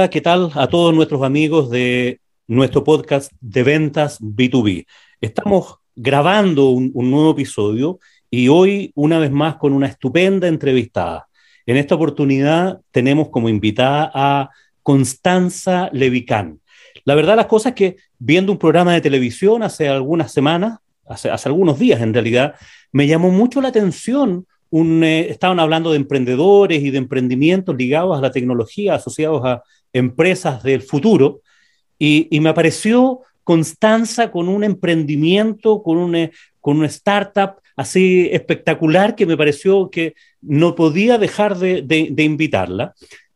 Hola, ¿qué tal a todos nuestros amigos de nuestro podcast de ventas B2B? Estamos grabando un, nuevo episodio y hoy una vez más con una estupenda entrevistada. En esta oportunidad tenemos como invitada a Constanza Levicán. La verdad las cosas es que viendo un programa de televisión hace algunas semanas, hace, hace algunos días en realidad, me llamó mucho la atención eh, estaban hablando de emprendedores y de emprendimientos ligados a la tecnología, asociados a empresas del futuro, y, me apareció Constanza con un emprendimiento, con una, eh, con una startup así espectacular que me pareció que no podía dejar de, invitarla.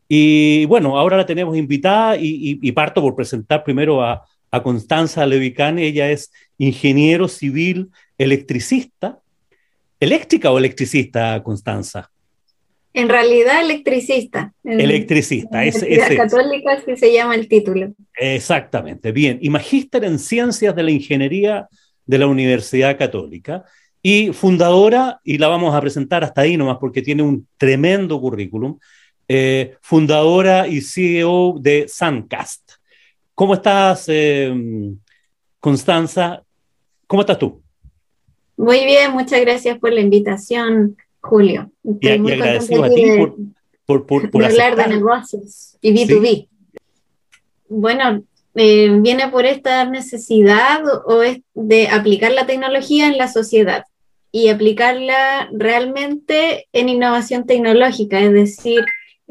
Y bueno, ahora la tenemos invitada y, parto por presentar primero a, a Constanza Levicane. Ella es ingeniero civil electricista ¿Eléctrica o electricista, Constanza? En realidad, electricista. electricista. es, católica así se llama el título. Exactamente, bien. Y magíster en Ciencias de la Ingeniería de la Universidad Católica y fundadora, y la vamos a presentar hasta ahí nomás porque tiene un tremendo currículum, eh, fundadora y CEO de Suncast. ¿Cómo estás, eh, Constanza? ¿Cómo estás tú? Muy bien, muchas gracias por la invitación, Julio. Estoy muy agradecido a ti por, por, hablar de negocios y B2B. Bueno, eh, viene por esta necesidad o es de aplicar la tecnología en la sociedad y aplicarla realmente en innovación tecnológica, es decir,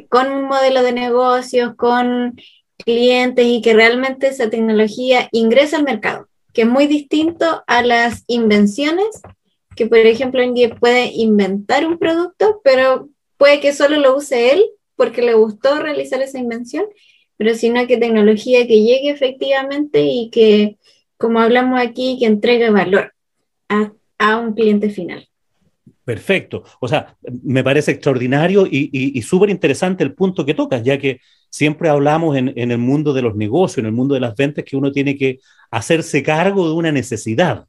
con un modelo de negocios, con clientes y que realmente esa tecnología ingrese al mercado que es muy distinto a las invenciones, que por ejemplo día puede inventar un producto, pero puede que solo lo use él porque le gustó realizar esa invención, pero sino que tecnología que llegue efectivamente y que, como hablamos aquí, que entregue valor a, a un cliente final. Perfecto. O sea, me parece extraordinario y, súper interesante el punto que tocas, ya que siempre hablamos en, el mundo de los negocios, en el mundo de las ventas, que uno tiene que hacerse cargo de una necesidad.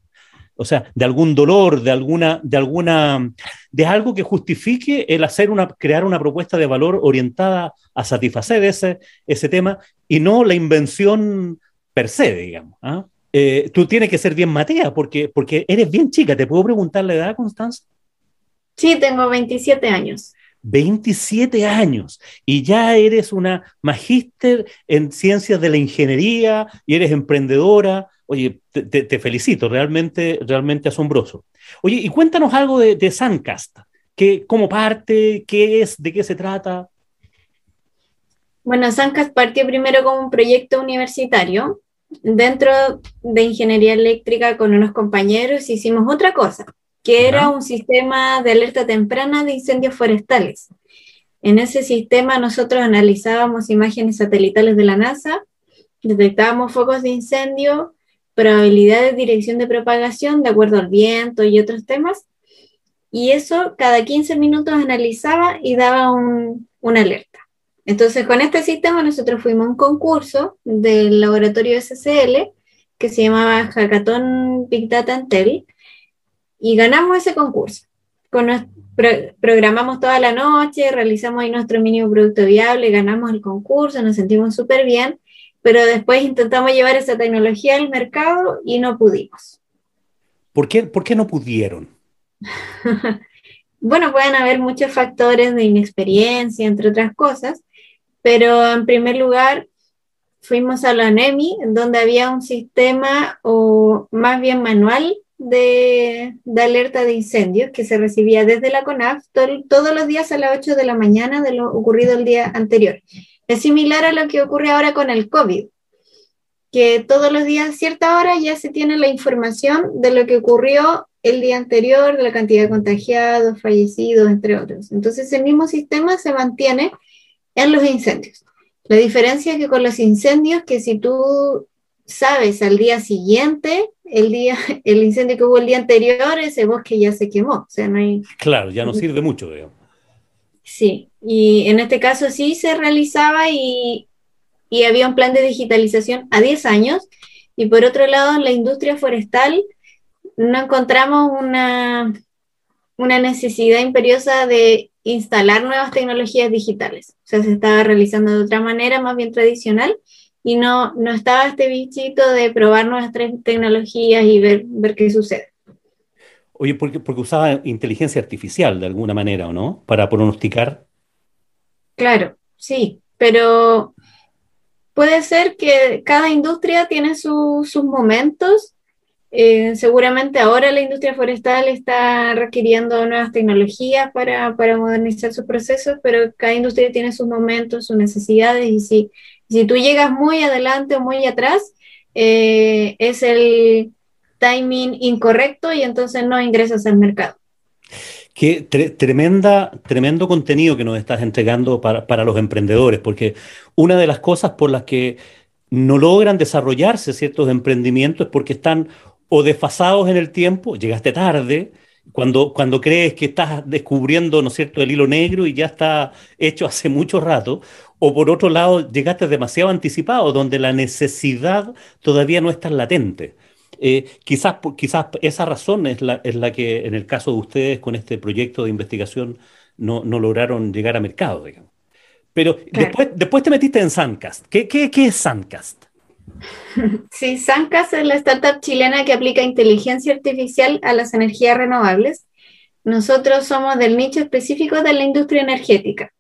O sea, de algún dolor, de alguna, de alguna, de algo que justifique el hacer una, crear una propuesta de valor orientada a satisfacer ese, ese tema y no la invención per se, digamos. ¿ah? Eh, tú tienes que ser bien Matea, porque, porque eres bien chica. ¿Te puedo preguntar la edad, Constanza? Sí, tengo 27 años. 27 años y ya eres una magíster en ciencias de la ingeniería y eres emprendedora. Oye, te, felicito, realmente, realmente asombroso. Oye, y cuéntanos algo de, de Suncast. ¿Qué, ¿Cómo parte? ¿Qué es? ¿De qué se trata? Bueno, Suncast partió primero como un proyecto universitario. Dentro de ingeniería eléctrica con unos compañeros hicimos otra cosa que era un sistema de alerta temprana de incendios forestales. En ese sistema nosotros analizábamos imágenes satelitales de la NASA, detectábamos focos de incendio, probabilidades de dirección de propagación de acuerdo al viento y otros temas, y eso cada 15 minutos analizaba y daba un, una alerta. Entonces, con este sistema nosotros fuimos a un concurso del laboratorio SCL que se llamaba Hackathon Big Data Intel, y ganamos ese concurso. programamos toda la noche, realizamos ahí nuestro mínimo producto viable, ganamos el concurso, nos sentimos súper bien, pero después intentamos llevar esa tecnología al mercado y no pudimos. ¿Por qué, por qué no pudieron? bueno, pueden haber muchos factores de inexperiencia, entre otras cosas, pero en primer lugar, fuimos a la NEMI, donde había un sistema o más bien manual de, alerta de incendios que se recibía desde la CONAF todos los días a las 8 de la mañana de lo ocurrido el día anterior. Es similar a lo que ocurre ahora con el COVID, que todos los días a cierta hora ya se tiene la información de lo que ocurrió el día anterior, de la cantidad de contagiados, fallecidos, entre otros. Entonces el mismo sistema se mantiene en los incendios. La diferencia es que con los incendios, que si tú sabes al día siguiente, el día, el incendio que hubo el día anterior, ese bosque ya se quemó. O sea, no hay... Claro, ya no sirve mucho, digamos. Sí, y en este caso sí se realizaba y, y había un plan de digitalización a 10 años. Y por otro lado, en la industria forestal no encontramos una, una necesidad imperiosa de instalar nuevas tecnologías digitales. O sea, se estaba realizando de otra manera, más bien tradicional, y no, no estaba este bichito de probar nuevas tecnologías y ver, ver qué sucede. Oye, porque, porque usaba inteligencia artificial de alguna manera, ¿o no? Para pronosticar. Claro, sí, pero puede ser que cada industria tiene sus momentos. Eh, seguramente ahora la industria forestal está requiriendo nuevas tecnologías para, para, modernizar sus procesos, pero cada industria tiene sus momentos, sus necesidades, y si, si tú llegas muy adelante o muy atrás, eh, es el timing incorrecto y entonces no ingresas al mercado. Qué tremenda, tremendo contenido que nos estás entregando para, para, los emprendedores, porque una de las cosas por las que no logran desarrollarse ciertos emprendimientos es porque están o desfasados en el tiempo, llegaste tarde, cuando, cuando crees que estás descubriendo, ¿no cierto?, el hilo negro y ya está hecho hace mucho rato, o por otro lado, llegaste demasiado anticipado, donde la necesidad todavía no es tan latente. Eh, quizás, quizás esa razón es la, es la que en el caso de ustedes con este proyecto de investigación no, no lograron llegar a mercado, digamos. Pero después, después te metiste en Suncast. ¿Qué, qué, qué es Suncast? Sí, Suncast es la startup chilena que aplica inteligencia artificial a las energías renovables. Nosotros somos del nicho específico de la industria energética.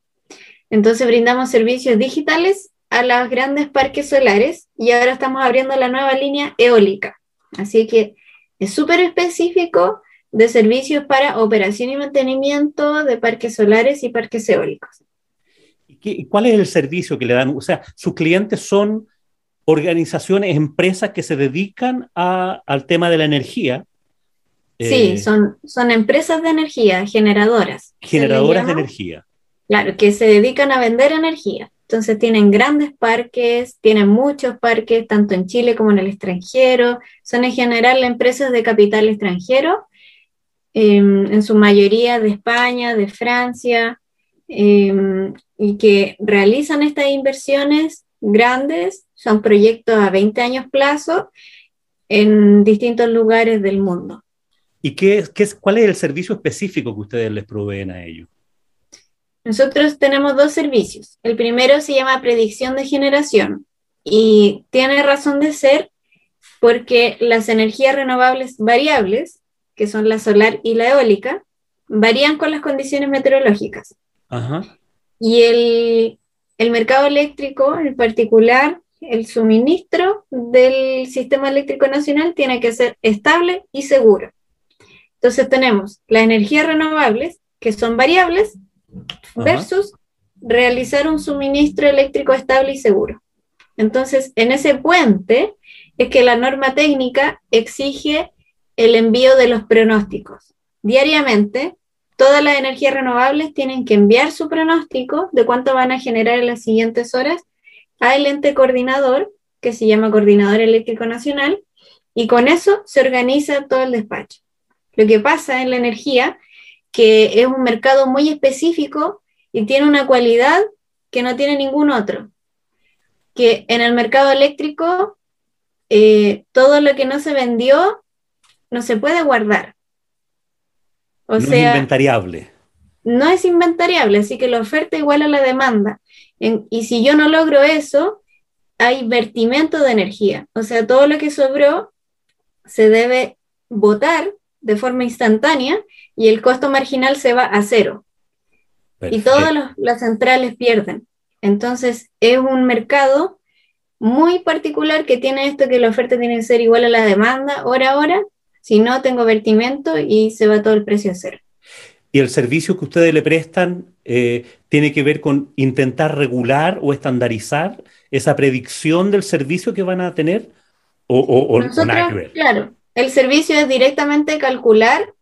Entonces brindamos servicios digitales a los grandes parques solares y ahora estamos abriendo la nueva línea eólica. Así que es súper específico de servicios para operación y mantenimiento de parques solares y parques eólicos. ¿Y cuál es el servicio que le dan? O sea, sus clientes son organizaciones, empresas que se dedican al tema de la energía. Sí, eh, son, son empresas de energía, generadoras. Generadoras de energía. Claro, que se dedican a vender energía. Entonces tienen grandes parques, tienen muchos parques, tanto en Chile como en el extranjero. Son en general empresas de capital extranjero, em, en su mayoría de España, de Francia, em, y que realizan estas inversiones grandes, son proyectos a 20 años plazo en distintos lugares del mundo. ¿Y qué, qué cuál es el servicio específico que ustedes les proveen a ellos? Nosotros tenemos dos servicios. El primero se llama predicción de generación y tiene razón de ser porque las energías renovables variables, que son la solar y la eólica, varían con las condiciones meteorológicas. Y el, el mercado eléctrico, en particular, el suministro del sistema eléctrico nacional tiene que ser estable y seguro. Entonces tenemos las energías renovables, que son variables, versus realizar un suministro eléctrico estable y seguro. Entonces, en ese puente es que la norma técnica exige el envío de los pronósticos. Diariamente, todas las energías renovables tienen que enviar su pronóstico de cuánto van a generar en las siguientes horas al ente coordinador, que se llama Coordinador Eléctrico Nacional, y con eso se organiza todo el despacho. Lo que pasa en la energía que es un mercado muy específico y tiene una cualidad que no tiene ningún otro. Que en el mercado eléctrico, eh, todo lo que no se vendió no se puede guardar. O no sea, es inventariable. No es inventariable, así que la oferta igual a la demanda. y si yo no logro eso, hay vertimento de energía. O sea, todo lo que sobró se debe botar de forma instantánea y el costo marginal se va a cero. Y todas las centrales pierden. Entonces es un mercado muy particular que tiene esto que la oferta tiene que ser igual a la demanda hora a hora, si no tengo vertimento y se va todo el precio a cero. ¿Y el servicio que ustedes le prestan eh, tiene que ver con intentar regular o estandarizar esa predicción del servicio que van a tener? ¿O, o, Claro, el servicio es directamente calcular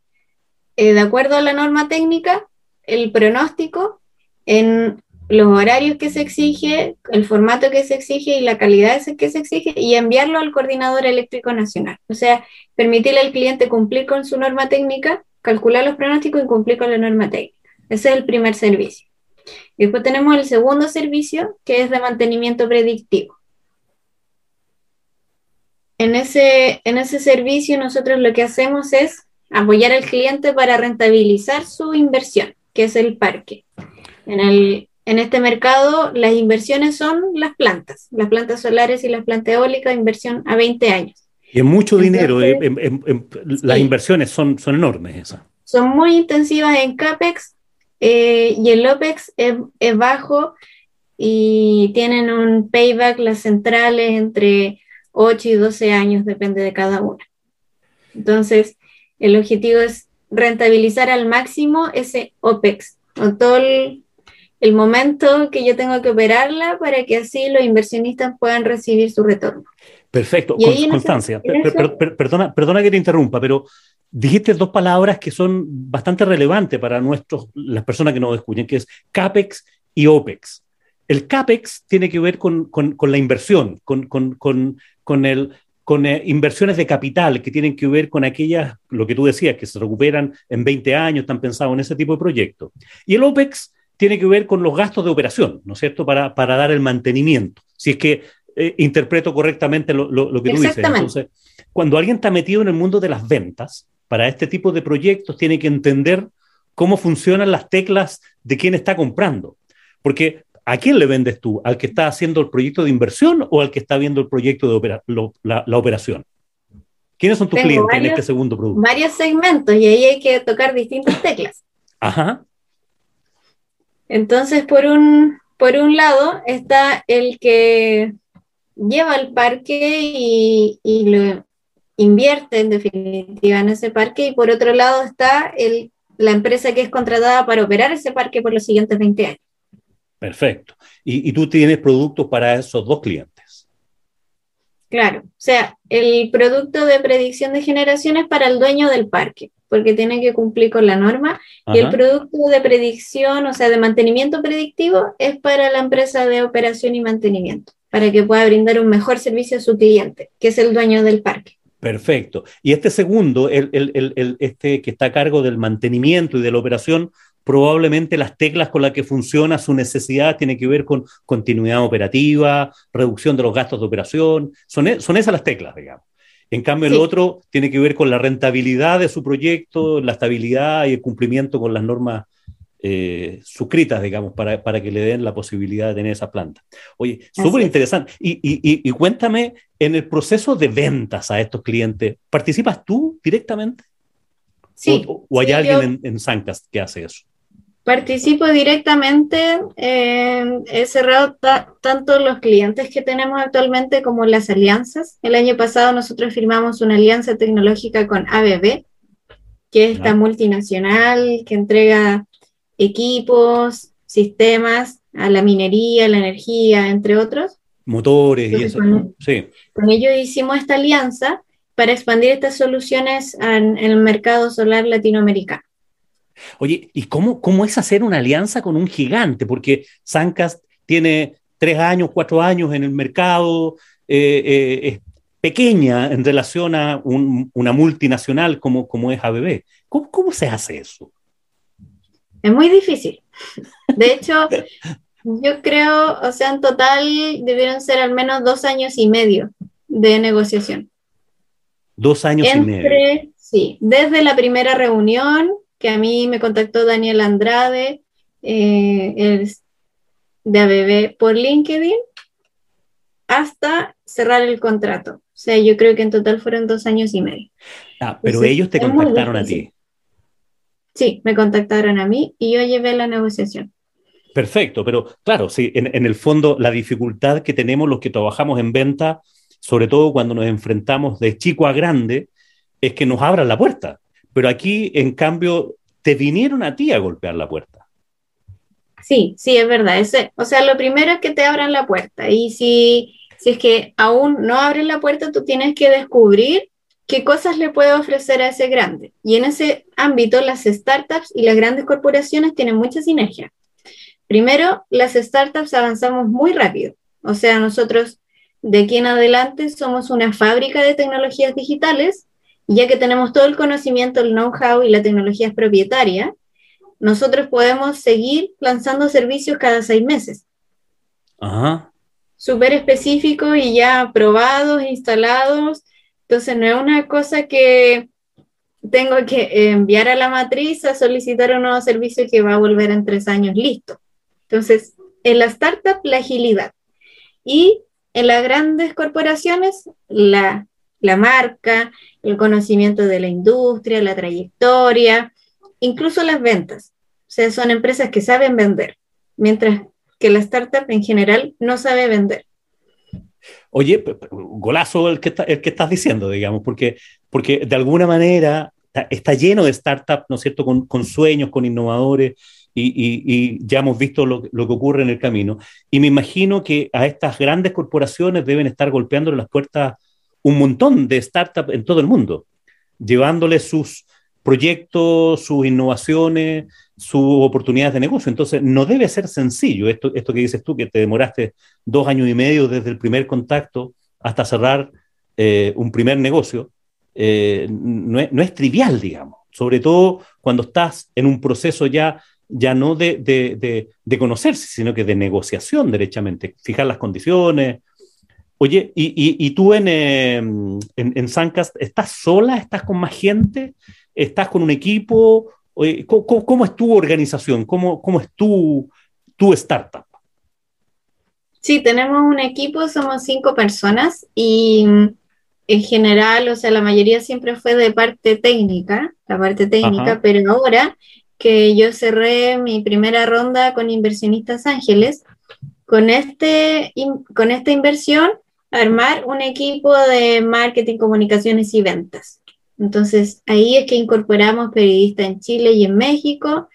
eh, de acuerdo a la norma técnica, el pronóstico en los horarios que se exige, el formato que se exige y la calidad que se exige y enviarlo al coordinador eléctrico nacional. O sea, permitirle al cliente cumplir con su norma técnica, calcular los pronósticos y cumplir con la norma técnica. Ese es el primer servicio. Después tenemos el segundo servicio, que es de mantenimiento predictivo. En ese, en ese servicio nosotros lo que hacemos es apoyar al cliente para rentabilizar su inversión. que es el parque. En, el, en este mercado las inversiones son las plantas, las plantas solares y las plantas eólicas, inversión a 20 años. Y es mucho dinero, eh, las inversiones son, son enormes esas. Son muy intensivas en CAPEX eh, y el OPEX es, es bajo y tienen un payback las centrales entre 8 y 12 años, depende de cada una. Entonces, el objetivo es rentabilizar al máximo ese OPEX, o todo el, momento que yo tengo que operarla para que así los inversionistas puedan recibir su retorno. Perfecto, Constancia, perdona, perdona que te interrumpa, pero dijiste dos palabras que son bastante relevantes para nuestros, las personas que nos escuchen, que es CAPEX y OPEX. El CAPEX tiene que ver con, la inversión, con, con, el, con eh, inversiones de capital que tienen que ver con aquellas, lo que tú decías, que se recuperan en 20 años, están pensados en ese tipo de proyectos. Y el OPEX tiene que ver con los gastos de operación, ¿no es cierto?, para, para dar el mantenimiento. Si es que eh, interpreto correctamente lo, lo, que tú dices. Entonces, cuando alguien está metido en el mundo de las ventas, para este tipo de proyectos tiene que entender cómo funcionan las teclas de quién está comprando. Porque ¿a quién le vendes tú? ¿Al que está haciendo el proyecto de inversión o al que está viendo el proyecto de la, operación? ¿Quiénes son tus clientes en este segundo producto? Varios segmentos y ahí hay que tocar distintas teclas. Ajá. Entonces, por un, por un lado está el que lleva el parque y, y lo invierte en definitiva en ese parque y por otro lado está el, la empresa que es contratada para operar ese parque por los siguientes 20 años. Perfecto. Y, tú tienes productos para esos dos clientes. Claro, o sea, el producto de predicción de generación es para el dueño del parque, porque tiene que cumplir con la norma, y el producto de predicción, o sea, de mantenimiento predictivo, es para la empresa de operación y mantenimiento, para que pueda brindar un mejor servicio a su cliente, que es el dueño del parque. Perfecto. Y este segundo, el, este que está a cargo del mantenimiento y de la operación, probablemente las teclas con las que funciona su necesidad tienen que ver con continuidad operativa, reducción de los gastos de operación, son, e, son esas las teclas, digamos. En cambio, el otro tiene que ver con la rentabilidad de su proyecto, la estabilidad y el cumplimiento con las normas eh, suscritas, digamos, para, para, que le den la posibilidad de tener esa planta. Oye, súper interesante. Y, y, y, cuéntame, en el proceso de ventas a estos clientes, ¿participas tú directamente? Sí. ¿O, hay alguien en, en Sancast que hace eso? Participo directamente, he cerrado tanto los clientes que tenemos actualmente como las alianzas. El año pasado nosotros firmamos una alianza tecnológica con ABB, que es esta multinacional que entrega equipos, sistemas a la minería, la energía, entre otros. Motores y eso. sí. con ellos hicimos esta alianza para expandir estas soluciones en el mercado solar latinoamericano. Oye, ¿y cómo, cómo es hacer una alianza con un gigante? Porque Sancast tiene tres años, cuatro años en el mercado, eh, eh, es pequeña en relación a una multinacional como, como es ABB. ¿Cómo, ¿Cómo se hace eso? Es muy difícil. De hecho, yo creo, o sea, en total debieron ser al menos dos años y medio de negociación. Dos años y medio. Sí, desde la primera reunión que a mí me contactó Daniel Andrade eh, de ABB por LinkedIn hasta cerrar el contrato. O sea, yo creo que en total fueron dos años y medio. Ah, pero ellos te contactaron a ti. Sí, me contactaron a mí y yo llevé la negociación. Perfecto, pero claro, sí, en, en, el fondo la dificultad que tenemos los que trabajamos en venta, sobre todo cuando nos enfrentamos de chico a grande, es que nos abran la puerta. Pero aquí, en cambio, te vinieron a ti a golpear la puerta. Sí, sí, es verdad. Ese, o sea, lo primero es que te abran la puerta. Y si, si es que aún no abren la puerta, tú tienes que descubrir qué cosas le puede ofrecer a ese grande. Y en ese ámbito, las startups y las grandes corporaciones tienen mucha sinergia. Primero, las startups avanzamos muy rápido. O sea, nosotros de aquí en adelante somos una fábrica de tecnologías digitales ya que tenemos todo el conocimiento, el know-how y la tecnología es propietaria, nosotros podemos seguir lanzando servicios cada seis meses. Ajá. Súper específicos y ya probados, instalados. Entonces no es una cosa que, tengo que enviar a la matriz a solicitar un nuevo servicio que va a volver en tres años listo. Entonces, en la startup, la agilidad. Y en las grandes corporaciones, la, la marca, el conocimiento de la industria, la trayectoria, incluso las ventas. O sea, son empresas que saben vender, mientras que la startup en general no sabe vender. Oye, golazo el que, el que estás diciendo, digamos, porque, porque de alguna manera está, lleno de startups, ¿no es cierto?, con, sueños, con innovadores, y, ya hemos visto lo, lo, que ocurre en el camino. Y me imagino que a estas grandes corporaciones deben estar golpeándole las puertas un montón de startups en todo el mundo, llevándoles sus proyectos, sus innovaciones, sus oportunidades de negocio. Entonces, no debe ser sencillo esto, esto que dices tú, que te demoraste dos años y medio desde el primer contacto hasta cerrar eh, un primer negocio. Eh, no, es, no, es, trivial, digamos, sobre todo cuando estás en un proceso ya, ya no de, de, de, de conocerse, sino que de negociación derechamente, fijar las condiciones. Oye, ¿y, y, y tú en, eh, en, en Sancast estás sola? ¿Estás con más gente? ¿Estás con un equipo? ¿Cómo, cómo es tu organización? ¿Cómo, cómo es tu, tu startup? Sí, tenemos un equipo, somos cinco personas y en general, o sea, la mayoría siempre fue de parte técnica, la parte técnica, Ajá. pero ahora que yo cerré mi primera ronda con inversionistas ángeles, con, este, con esta inversión, armar un equipo de marketing, comunicaciones y ventas. Entonces, ahí es que incorporamos periodistas en Chile y en México.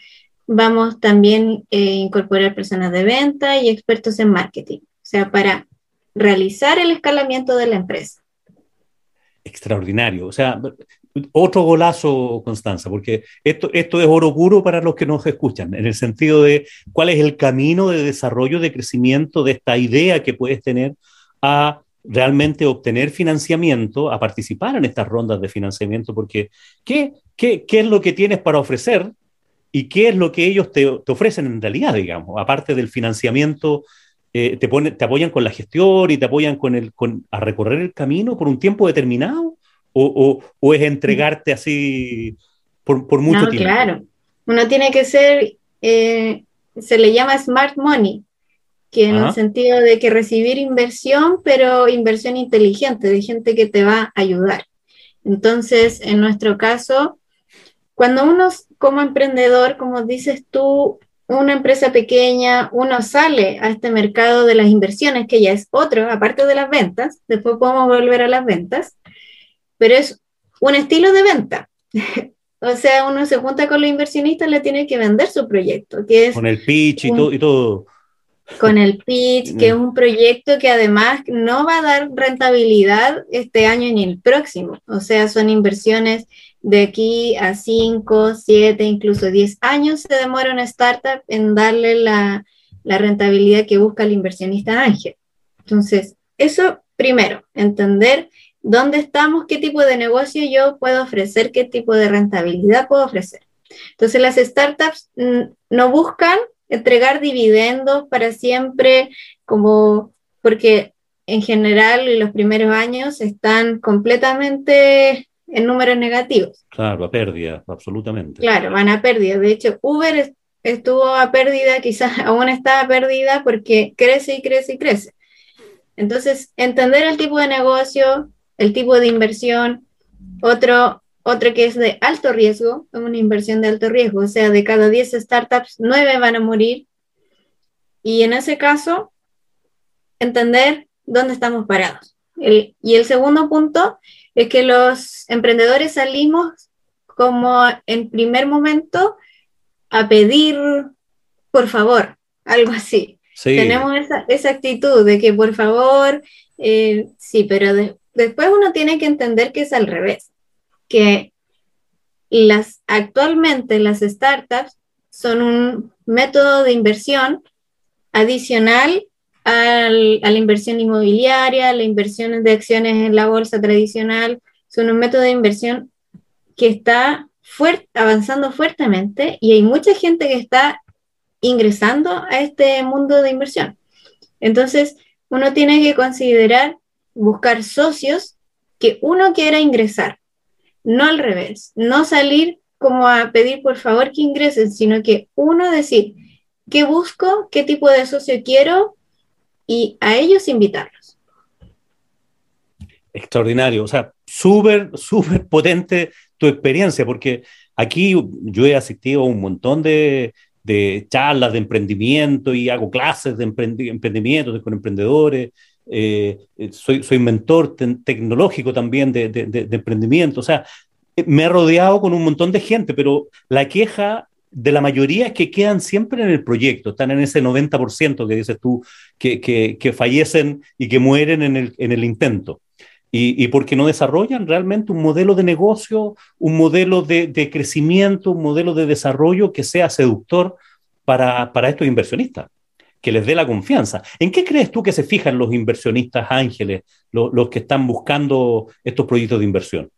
Vamos también a eh, incorporar personas de venta y expertos en marketing, o sea, para realizar el escalamiento de la empresa. Extraordinario. O sea, otro golazo, Constanza, porque esto, esto es oro puro para los que nos escuchan, en el sentido de cuál es el camino de desarrollo, de crecimiento de esta idea que puedes tener a realmente obtener financiamiento, a participar en estas rondas de financiamiento, porque ¿qué, qué, qué es lo que tienes para ofrecer y qué es lo que ellos te, te ofrecen en realidad, digamos? Aparte del financiamiento, eh, te, pone, te apoyan con la gestión y te apoyan con el, con, a recorrer el camino por un tiempo determinado, o, o, o es entregarte así por, por mucho no, tiempo. Claro, uno tiene que ser, eh, se le llama smart money, que en Ajá. el sentido de que recibir inversión, pero inversión inteligente, de gente que te va a ayudar. Entonces, en nuestro caso, cuando uno como emprendedor, como dices tú, una empresa pequeña, uno sale a este mercado de las inversiones, que ya es otro, aparte de las ventas, después podemos volver a las ventas, pero es un estilo de venta. o sea, uno se junta con los inversionistas, le tiene que vender su proyecto, que es... Con el pitch y, un, todo, y todo con el pitch, que es un proyecto que además no va a dar rentabilidad este año ni el próximo. O sea, son inversiones de aquí a 5, 7, incluso 10 años se demora una startup en darle la, la rentabilidad que busca el inversionista ángel. Entonces, eso primero, entender dónde estamos, qué tipo de negocio yo puedo ofrecer, qué tipo de rentabilidad puedo ofrecer. Entonces, las startups no buscan entregar dividendos para siempre, como porque en general los primeros años están completamente en números negativos. Claro, a pérdida, absolutamente. Claro, van a pérdida. De hecho, Uber estuvo a pérdida, quizás aún está a pérdida porque crece y crece y crece. Entonces, entender el tipo de negocio, el tipo de inversión, otro, otro que es de alto riesgo, una inversión de alto riesgo, o sea, de cada 10 startups, 9 van a morir. Y en ese caso, entender dónde estamos parados. El, y el segundo punto es que los emprendedores salimos como en primer momento a pedir, por favor, algo así. Sí. Tenemos esa, esa, actitud de que por favor, eh, sí, pero de, después uno tiene que entender que es al revés, que las, actualmente las startups son un método de inversión adicional al, a la inversión inmobiliaria, la inversión de acciones en la bolsa tradicional, son un método de inversión que está fuert, avanzando fuertemente y hay mucha gente que está ingresando a este mundo de inversión. Entonces, uno tiene que considerar buscar socios que uno quiera ingresar. No al revés, no salir como a pedir por favor que ingresen, sino que uno decir, ¿qué busco? ¿Qué tipo de socio quiero? Y a ellos invitarlos. Extraordinario, o sea, súper, súper potente tu experiencia, porque aquí yo he asistido a un montón de, de charlas de emprendimiento y hago clases de emprendimiento con emprendedores. Eh, soy, soy mentor tecnológico también de, de, emprendimiento. O sea, me he rodeado con un montón de gente, pero la queja de la mayoría es que quedan siempre en el proyecto, están en ese 90% que dices tú, que, fallecen y que mueren en el, en el intento. Y, porque no desarrollan realmente un modelo de negocio, un modelo de, de crecimiento, un modelo de desarrollo que sea seductor para, para estos inversionistas, que les dé la confianza. ¿En qué crees tú que se fijan los inversionistas ángeles, los, que están buscando estos proyectos de inversión?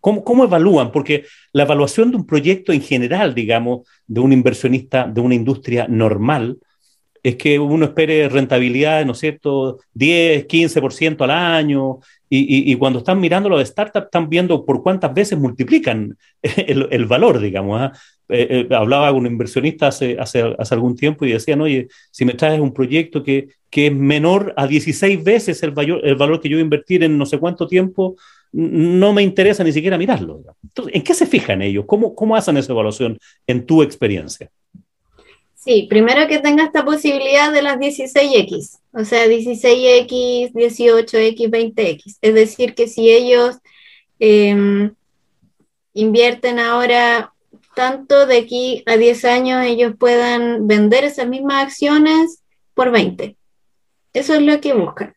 ¿Cómo, ¿Cómo, evalúan? Porque la evaluación de un proyecto en general, digamos, de un inversionista de una industria normal, es que uno espere rentabilidad, ¿no es cierto?, 10, 15% al año, y, cuando están mirando los startups, están viendo por cuántas veces multiplican el, valor, digamos. ¿ah? Eh, eh, hablaba con un inversionista hace, hace, hace, algún tiempo y decían, oye, si me traes un proyecto que, que es menor a 16 veces el valor, el valor que yo voy a invertir en no sé cuánto tiempo, no me interesa ni siquiera mirarlo. Entonces, ¿en qué se fijan ellos? ¿Cómo, cómo hacen esa evaluación en tu experiencia? Sí, primero que tenga esta posibilidad de las 16X, o sea, 16X, 18X, 20X. Es decir, que si ellos eh, invierten ahora tanto de aquí a 10 años, ellos puedan vender esas mismas acciones por 20. Eso es lo que buscan.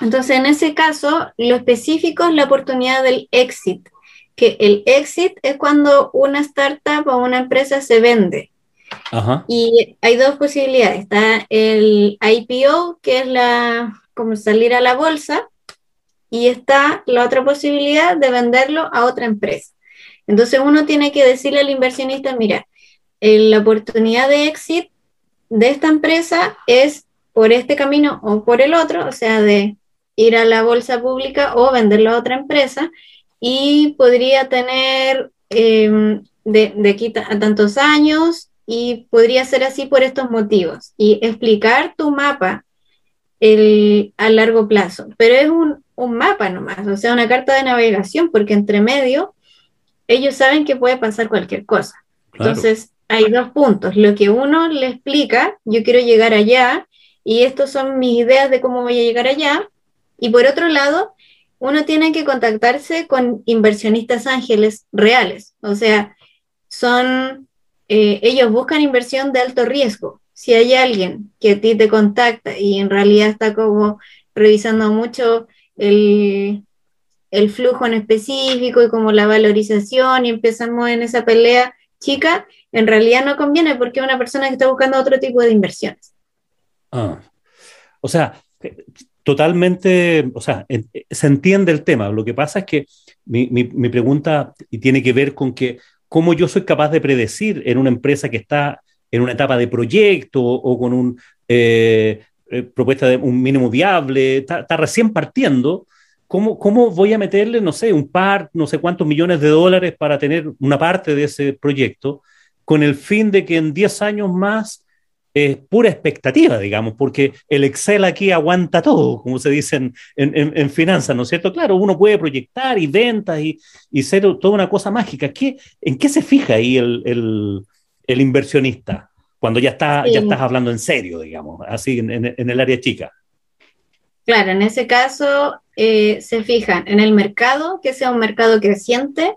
Entonces, en ese caso, lo específico es la oportunidad del exit, que el exit es cuando una startup o una empresa se vende y hay dos posibilidades. Está el IPO, que es la como salir a la bolsa, y está la otra posibilidad de venderlo a otra empresa. Entonces uno tiene que decirle al inversionista, mira, la oportunidad de exit de esta empresa es por este camino o por el otro, o sea, de ir a la bolsa pública o venderlo a otra empresa, y podría tener eh, de, de aquí a tantos años y podría ser así por estos motivos y explicar tu mapa el, a largo plazo. Pero es un, un, mapa nomás, o sea, una carta de navegación, porque entre medio ellos saben que puede pasar cualquier cosa. Entonces, hay dos puntos. Lo que uno le explica, yo quiero llegar allá y estos son mis ideas de cómo voy a llegar allá. Y por otro lado, uno tiene que contactarse con inversionistas ángeles reales, o sea, son eh, ellos buscan inversión de alto riesgo. Si hay alguien que a ti te contacta y en realidad está como revisando mucho el, el flujo en específico y como la valorización y empezamos en esa pelea chica, en realidad no conviene porque es una persona que está buscando otro tipo de inversiones. Ah, o sea, totalmente, o sea, se entiende el tema. Lo que pasa es que mi, mi, mi pregunta tiene que ver con que cómo yo soy capaz de predecir en una empresa que está en una etapa de proyecto o con una eh, eh, propuesta de un mínimo viable, está, recién partiendo, ¿cómo, ¿cómo voy a meterle, no sé, un par, no sé cuántos millones de dólares para tener una parte de ese proyecto con el fin de que en 10 años más es pura expectativa, digamos, porque el Excel aquí aguanta todo, como se dice en, en, en finanzas, ¿no es cierto? Claro, uno puede proyectar y ventas y, y ser toda una cosa mágica. ¿Qué, ¿En qué se fija ahí el, el, el inversionista cuando ya, está, sí. ya estás hablando en serio, digamos, así en, en el área chica? Claro, en ese caso eh, se fijan en el mercado, que sea un mercado creciente,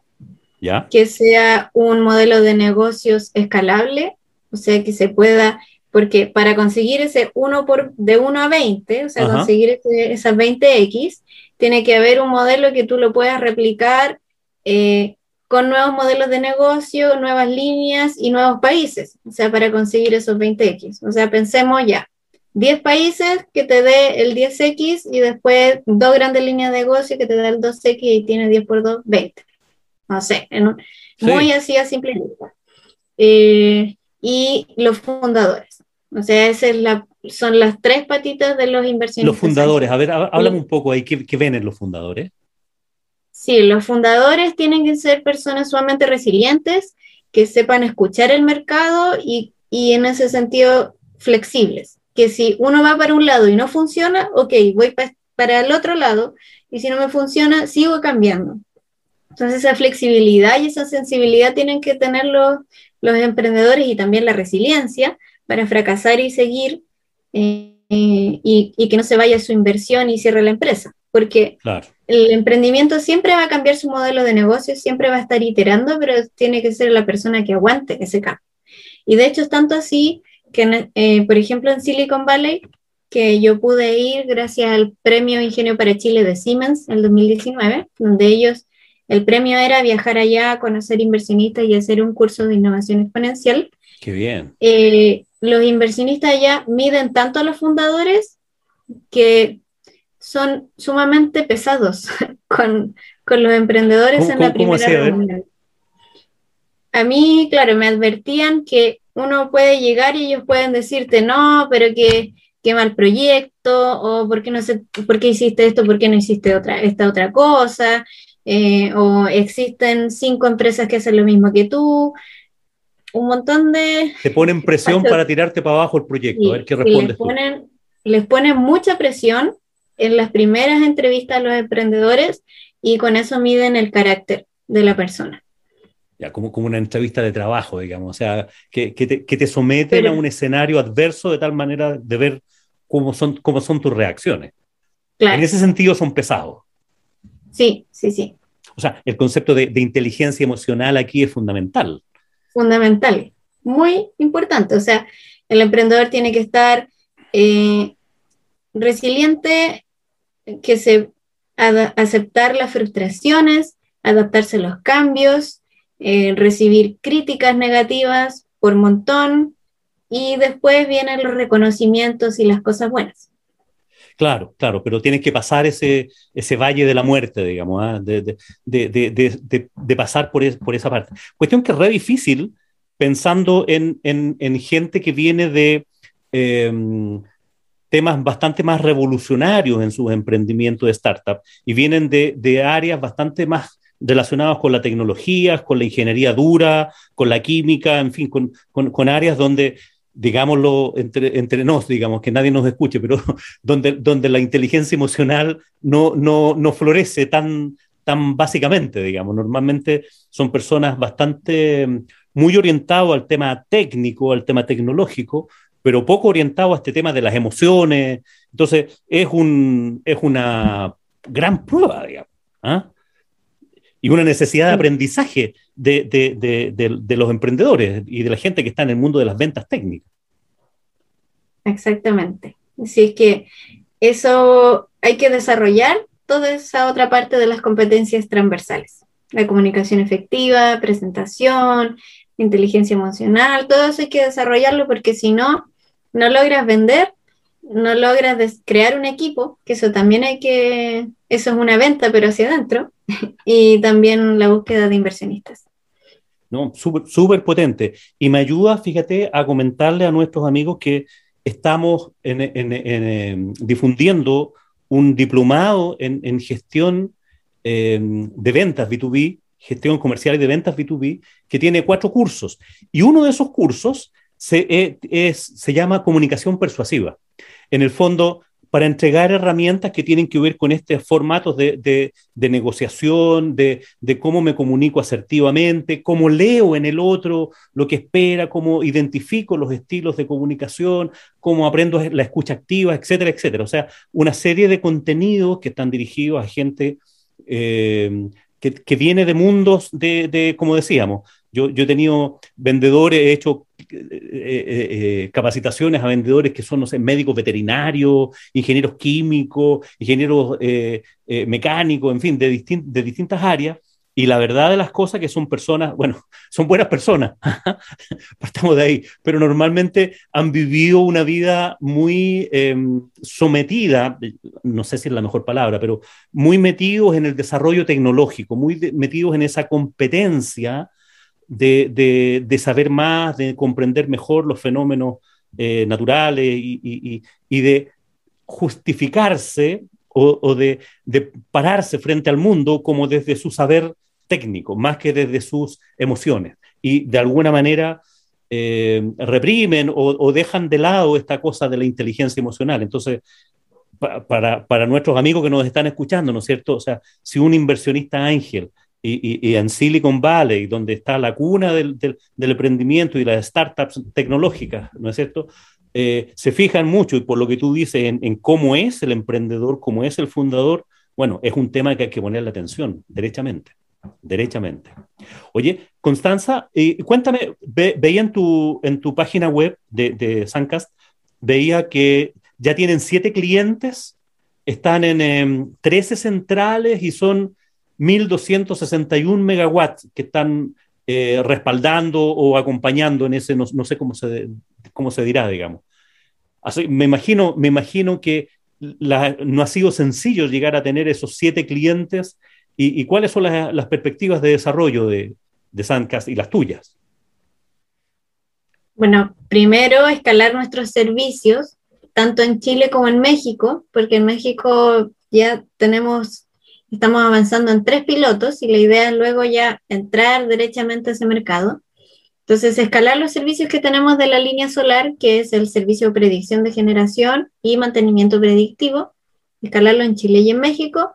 ¿Ya? que sea un modelo de negocios escalable, o sea, que se pueda porque para conseguir ese 1 por, de 1 a 20, o sea, Ajá. conseguir ese, esas 20X, tiene que haber un modelo que tú lo puedas replicar eh, con nuevos modelos de negocio, nuevas líneas y nuevos países, o sea, para conseguir esos 20X. O sea, pensemos ya, 10 países que te dé el 10X y después dos grandes líneas de negocio que te da el 2X y tiene 10 por 2, 20. No sé, en un, sí. muy así a simple vista. Eh, y los fundadores. O sea, esas es la, son las tres patitas de los inversionistas. Los fundadores, a ver, háblame un poco ahí, ¿qué, qué ven en los fundadores? Sí, los fundadores tienen que ser personas sumamente resilientes, que sepan escuchar el mercado y, y en ese sentido flexibles. Que si uno va para un lado y no funciona, ok, voy para el otro lado y si no me funciona, sigo cambiando. Entonces esa flexibilidad y esa sensibilidad tienen que tener los, los emprendedores y también la resiliencia para fracasar y seguir eh, y, y, que no se vaya su inversión y cierre la empresa. Porque el emprendimiento siempre va a cambiar su modelo de negocio, siempre va a estar iterando, pero tiene que ser la persona que aguante ese cambio. Y de hecho es tanto así que, eh, por ejemplo, en Silicon Valley, que yo pude ir gracias al Premio Ingenio para Chile de Siemens en 2019, donde ellos, el premio era viajar allá, conocer inversionistas y hacer un curso de innovación exponencial. Qué bien. Eh, los inversionistas allá miden tanto a los fundadores que son sumamente pesados con, con los emprendedores en la primera reunión. A mí, claro, me advertían que uno puede llegar y ellos pueden decirte, no, pero que qué mal proyecto, o por qué, no sé, por qué hiciste esto, por qué no hiciste otra, esta otra cosa, eh, o existen cinco empresas que hacen lo mismo que tú, un montón de... Te ponen presión para tirarte para abajo el proyecto, a ver qué respondes. Les ponen, les ponen mucha presión en las primeras entrevistas a los emprendedores y con eso miden el carácter de la persona ya, como, como una entrevista de trabajo, digamos, o sea, que, que, te, que te, someten a un escenario adverso de tal manera de ver cómo son, cómo son tus reacciones. En ese sentido son pesados. Sí, sí, sí. O sea, el concepto de, de inteligencia emocional aquí es fundamental. Fundamental, muy importante. O sea, el emprendedor tiene que estar eh, resiliente, que se aceptar las frustraciones, adaptarse a los cambios, eh, recibir críticas negativas por montón y después vienen los reconocimientos y las cosas buenas. Claro, claro, pero tienes que pasar ese, ese valle de la muerte, digamos, ¿ah? de, de, de, de, pasar por, por, esa parte. Cuestión que es re difícil pensando en, en, en gente que viene de em, temas bastante más revolucionarios en sus emprendimientos de startup y vienen de, áreas bastante más relacionados con la tecnología, con la ingeniería dura, con la química, en fin, con, con, áreas donde, digámoslo entre, entre nos, digamos, que nadie nos escuche, pero donde, donde la inteligencia emocional no, no, no florece tan, tan básicamente, digamos. Normalmente son personas bastante muy orientadas al tema técnico, al tema tecnológico, pero poco orientado a este tema de las emociones. Entonces, es, un, es una gran prueba, digamos. ¿ah? Y una necesidad de aprendizaje de, de, de, de, los emprendedores y de la gente que está en el mundo de las ventas técnicas. Exactamente. Así es que eso hay que desarrollar toda esa otra parte de las competencias transversales. La comunicación efectiva, presentación, inteligencia emocional, todo eso hay que desarrollarlo porque si no, no logras vender, no logras crear un equipo, que eso también hay que, eso es una venta, pero hacia adentro, y también la búsqueda de inversionistas. No, súper potente. Y me ayuda, fíjate, a comentarle a nuestros amigos que estamos en, difundiendo un diplomado en, gestión em, de ventas B2B, gestión comercial de ventas B2B, que tiene cuatro cursos. Y uno de esos cursos se, eh, es, se llama comunicación persuasiva. En el fondo, para entregar herramientas que tienen que ver con estos formatos de, de, negociación, de, de, cómo me comunico asertivamente, cómo leo en el otro lo que espera, cómo identifico los estilos de comunicación, cómo aprendo la escucha activa, etcétera, etcétera. O sea, una serie de contenidos que están dirigidos a gente eh, que, viene de mundos de, como decíamos, yo, yo he tenido vendedores, he hecho eh, eh, eh, capacitaciones a vendedores que son, no sé, médicos veterinarios, ingenieros químicos, ingenieros mecánicos, en fin, de, de distintas áreas. Y la verdad de las cosas que son personas, bueno, son buenas personas, partamos de ahí, pero normalmente han vivido una vida muy em, sometida, no sé si es la mejor palabra, pero muy metidos en el desarrollo tecnológico, muy metidos en esa competencia de, de, saber más, de comprender mejor los fenómenos eh, naturales y, y, y, de justificarse o, de, pararse frente al mundo como desde su saber técnico, más que desde sus emociones. Y de alguna manera eh, reprimen o, dejan de lado esta cosa de la inteligencia emocional. Entonces, para, nuestros amigos que nos están escuchando, ¿no es cierto? O sea, si un inversionista ángel y, en Silicon Valley, donde está la cuna del, emprendimiento y las startups tecnológicas, ¿no es cierto? Eh, se fijan mucho y por lo que tú dices en, cómo es el emprendedor, cómo es el fundador, bueno, es un tema que hay que ponerle atención, derechamente, derechamente. Oye, Constanza, eh, cuéntame, veía en tu, en tu página web de, de Suncast, veía que ya tienen siete clientes, están en 13 em, centrales y son 1.261 megawatts que están eh, respaldando o acompañando en ese, no, sé cómo se, cómo se dirá, digamos. Así, me, imagino, me imagino que no ha sido sencillo llegar a tener esos siete clientes y, cuáles son las, perspectivas de desarrollo de, de Sancas y las tuyas. Bueno, primero escalar nuestros servicios, tanto en Chile como en México, porque en México ya tenemos Estamos avanzando en tres pilotos y la idea es luego ya entrar derechamente a ese mercado. Entonces, escalar los servicios que tenemos de la línea solar, que es el servicio de predicción de generación y mantenimiento predictivo, escalarlo en Chile y en México,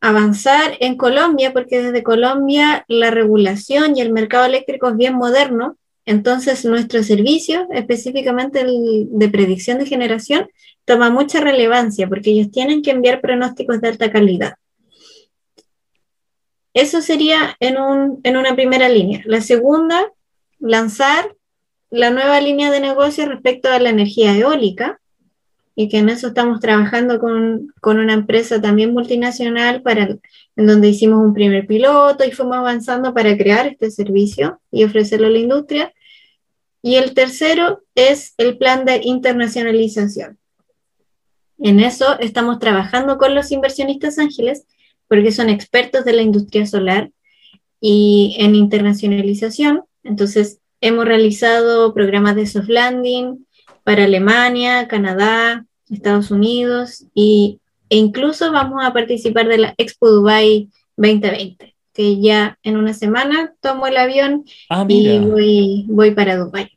avanzar en Colombia, porque desde Colombia la regulación y el mercado eléctrico es bien moderno, entonces nuestro servicio, específicamente el de predicción de generación, toma mucha relevancia porque ellos tienen que enviar pronósticos de alta calidad. Eso sería en, una primera línea. La segunda, lanzar la nueva línea de negocio respecto a la energía eólica, y que en eso estamos trabajando con, una empresa también multinacional para, en donde hicimos un primer piloto y fuimos avanzando para crear este servicio y ofrecerlo a la industria. Y el tercero es el plan de internacionalización. En eso estamos trabajando con los inversionistas ángeles porque son expertos de la industria solar y en internacionalización. Entonces, hemos realizado programas de soft landing para Alemania, Canadá, Estados Unidos y, e incluso vamos a participar de la Expo Dubai 2020, que ya en una semana tomo el avión ah, y voy, voy para Dubai.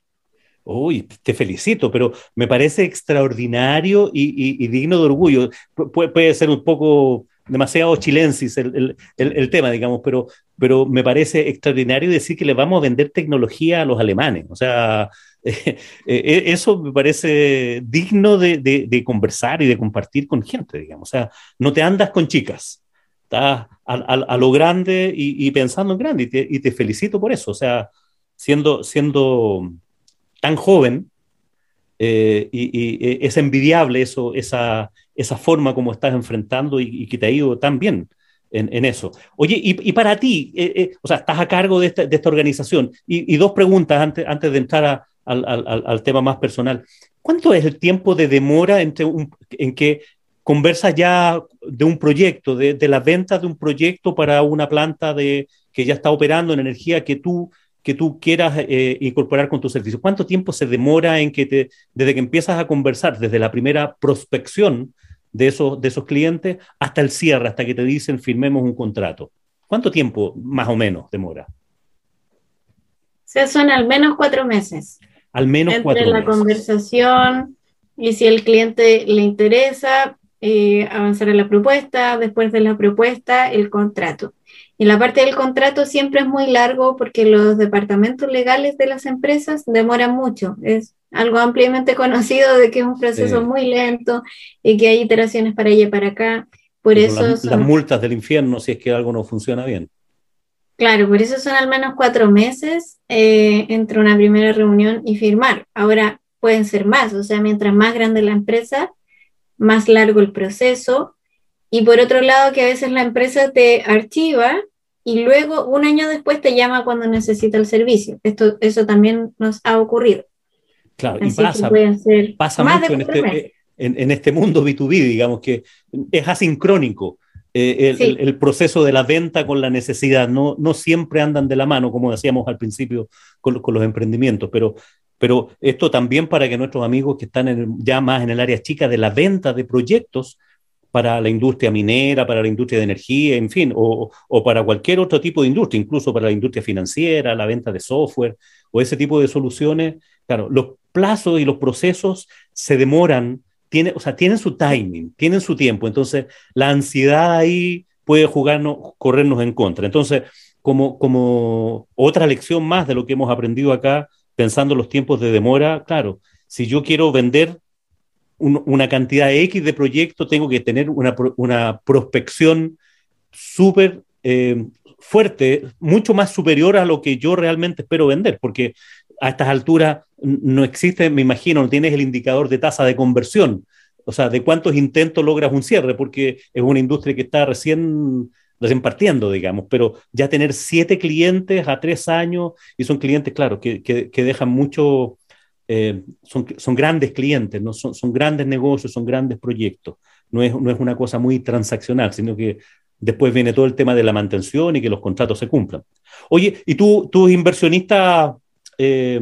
Uy, te felicito, pero me parece extraordinario y, digno de orgullo. puede ser un poco demasiado chilensis el, tema, digamos, pero, pero me parece extraordinario decir que le vamos a vender tecnología a los alemanes. O sea, eh, eh, eso me parece digno de, conversar y de compartir con gente, digamos. O sea, no te andas con chicas, estás a, lo grande y, pensando en grande, y te, felicito por eso. O sea, siendo, siendo tan joven, eh, y, es envidiable eso, esa, esa forma como estás enfrentando y, que te ha ido tan bien en, eso. Oye, y, para ti, o sea, estás a cargo de esta, organización. Y, dos preguntas antes, antes de entrar al, tema más personal. ¿Cuánto es el tiempo de demora entre en que conversas ya de un proyecto, de, la venta de un proyecto para una planta de, que ya está operando en energía que tú que tú quieras eh, incorporar con tu servicio? ¿Cuánto tiempo se demora en que desde que empiezas a conversar, desde la primera prospección de esos, de esos clientes hasta el cierre, hasta que te dicen firmemos un contrato? ¿Cuánto tiempo más o menos demora? Se son al menos cuatro meses. Al menos Entre cuatro la meses. conversación y si el cliente le interesa, eh, avanzar en la propuesta, después de la propuesta, el contrato. Y la parte del contrato siempre es muy largo porque los departamentos legales de las empresas demoran mucho. Es algo ampliamente conocido de que es un proceso muy lento y que hay iteraciones para allá y para acá. Por eso las, las multas del infierno si es que algo no funciona bien. Claro, por eso son al menos cuatro meses eh, entre una primera reunión y firmar. Ahora pueden ser más, o sea, mientras más grande la empresa, más largo el proceso y por otro lado, que a veces la empresa te archiva y luego un año después te llama cuando necesita el servicio. Esto, eso también nos ha ocurrido. Claro, y pasa, pasa mucho este, en este, mundo B2B, digamos que es asincrónico. Eh, el, proceso de la venta con la necesidad no, no siempre andan de la mano, como decíamos al principio con, con los emprendimientos, pero, pero esto también para que nuestros amigos que están ya más en el área chica de la venta de proyectos para la industria minera, para la industria de energía, en fin, o, o, para cualquier otro tipo de industria, incluso para la industria financiera, la venta de software o ese tipo de soluciones. Claro, los plazos y los procesos se demoran, tiene, o sea, tienen su timing, tienen su tiempo, entonces la ansiedad ahí puede jugarnos, corrernos en contra. Entonces, como, como otra lección más de lo que hemos aprendido acá, pensando en los tiempos de demora, claro, si yo quiero vender una cantidad X de proyectos, tengo que tener una, una prospección súper eh, fuerte, mucho más superior a lo que yo realmente espero vender, porque a estas alturas no existe, me imagino, no tienes el indicador de tasa de conversión, o sea, de cuántos intentos logras un cierre, porque es una industria que está recién, partiendo, digamos, pero ya tener siete clientes a tres años, y son clientes, claro, que, que dejan mucho, eh, son, son, grandes clientes, ¿no? son, son, grandes negocios, son grandes proyectos. No es, no es una cosa muy transaccional, sino que después viene todo el tema de la mantención y que los contratos se cumplan. Oye, ¿y tú, tus inversionistas eh,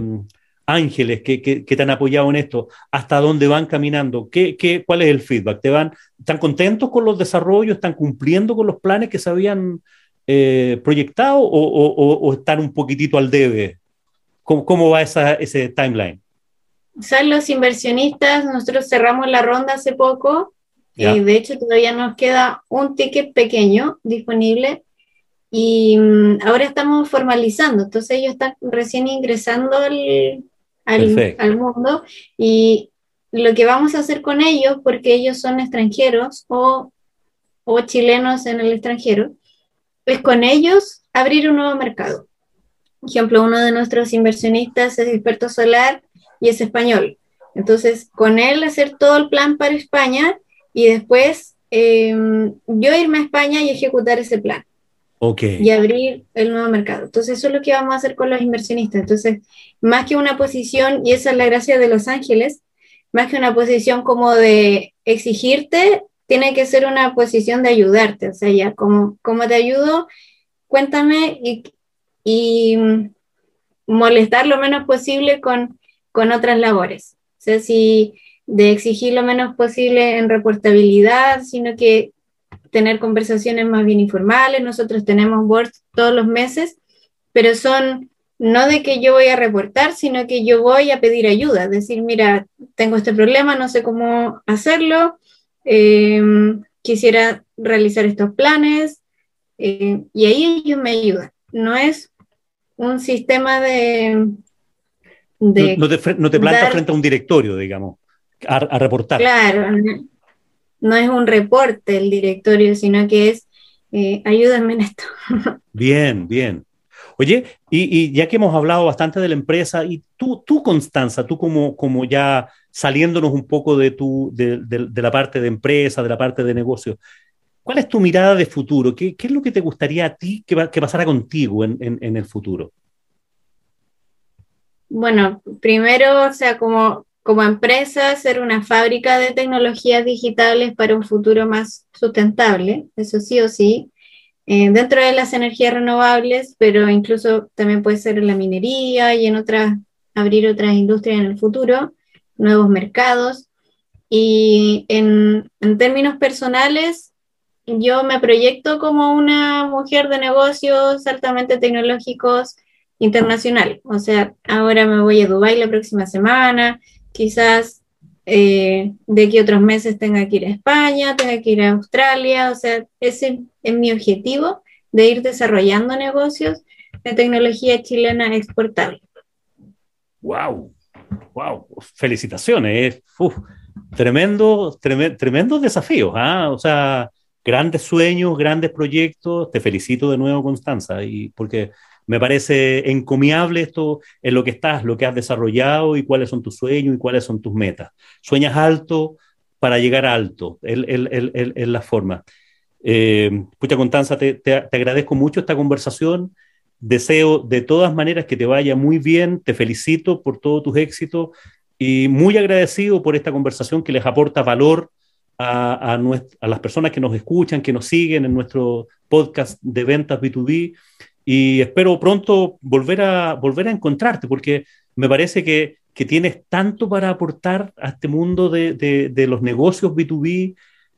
ángeles que, que, te han apoyado en esto, hasta dónde van caminando? ¿Qué, qué, cuál es el feedback? ¿Te van, ¿Están contentos con los desarrollos? ¿Están cumpliendo con los planes que se habían eh, proyectado o, o, o, están un poquitito al debe? ¿Cómo, cómo va esa, ese timeline? son los inversionistas, nosotros cerramos la ronda hace poco, eh, de hecho todavía nos queda un ticket pequeño disponible y mm, ahora estamos formalizando, entonces ellos están recién ingresando al, al, al, mundo y lo que vamos a hacer con ellos, porque ellos son extranjeros o, o chilenos en el extranjero, es con ellos abrir un nuevo mercado. Por ejemplo, uno de nuestros inversionistas es experto solar y es español. Entonces, con él hacer todo el plan para España y después eh, yo irme a España y ejecutar ese plan. Okay. Y abrir el nuevo mercado. Entonces, eso es lo que vamos a hacer con los inversionistas. Entonces, más que una posición, y esa es la gracia de Los Ángeles, más que una posición como de exigirte, tiene que ser una posición de ayudarte. O sea, ya, como, como te ayudo, cuéntame y, y molestar lo menos posible con con otras labores. O sea, si de exigir lo menos posible en reportabilidad, sino que tener conversaciones más bien informales. Nosotros tenemos boards todos los meses, pero son no de que yo voy a reportar, sino que yo voy a pedir ayuda, decir, mira, tengo este problema, no sé cómo hacerlo, em, quisiera realizar estos planes, eh, y ahí ellos me ayudan. No es un sistema de, no, te, no, plantas frente a un directorio, digamos, a, reportar. Claro, no es un reporte el directorio, sino que es eh, ayúdame en esto. Bien, bien. Oye, y, ya que hemos hablado bastante de la empresa, y tú, tú Constanza, tú como, como ya saliéndonos un poco de, tu, de, la parte de empresa, de la parte de negocio, ¿cuál es tu mirada de futuro? ¿Qué, qué es lo que te gustaría a ti que, que pasara contigo en, en, en el futuro? Bueno, primero, o sea, como, como empresa, ser una fábrica de tecnologías digitales para un futuro más sustentable, eso sí o sí, eh, dentro de las energías renovables, pero incluso también puede ser en la minería y en otras, abrir otras industrias en el futuro, nuevos mercados. Y en, en términos personales, yo me proyecto como una mujer de negocios altamente tecnológicos, internacional. O sea, ahora me voy a Dubái la próxima semana, quizás eh, de aquí otros meses tenga que ir a España, tenga que ir a Australia, o sea, ese es mi objetivo de ir desarrollando negocios de tecnología chilena exportable. ¡Wow! ¡Wow! Felicitaciones. Uf, tremendo, tremendo desafío. ¿ah? O sea, grandes sueños, grandes proyectos. Te felicito de nuevo, Constanza, y porque me parece encomiable esto en lo que estás, lo que has desarrollado y cuáles son tus sueños y cuáles son tus metas. Sueñas alto para llegar alto, es la forma. Eh, Constanza, te, te, agradezco mucho esta conversación. Deseo de todas maneras que te vaya muy bien. Te felicito por todos tus éxitos y muy agradecido por esta conversación que les aporta valor a, a, a, las personas que nos escuchan, que nos siguen en nuestro podcast de ventas B2B y espero pronto volver a, volver a encontrarte, porque me parece que, que tienes tanto para aportar a este mundo de, de, los negocios B2B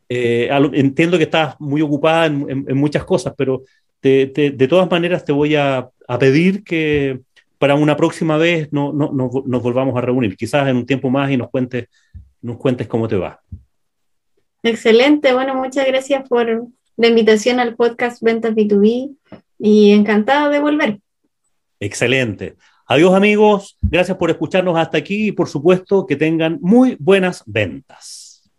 Eh, entiendo que estás muy ocupada en, muchas cosas, pero de todas maneras te voy a, pedir que para una próxima vez no, no, nos volvamos a reunir, quizás en un tiempo más y nos cuentes, nos cuentes cómo te va. Excelente, bueno, muchas gracias por la invitación al podcast Ventas B2B y encantada de volver. Excelente. Adiós amigos, gracias por escucharnos hasta aquí y por supuesto que tengan muy buenas ventas.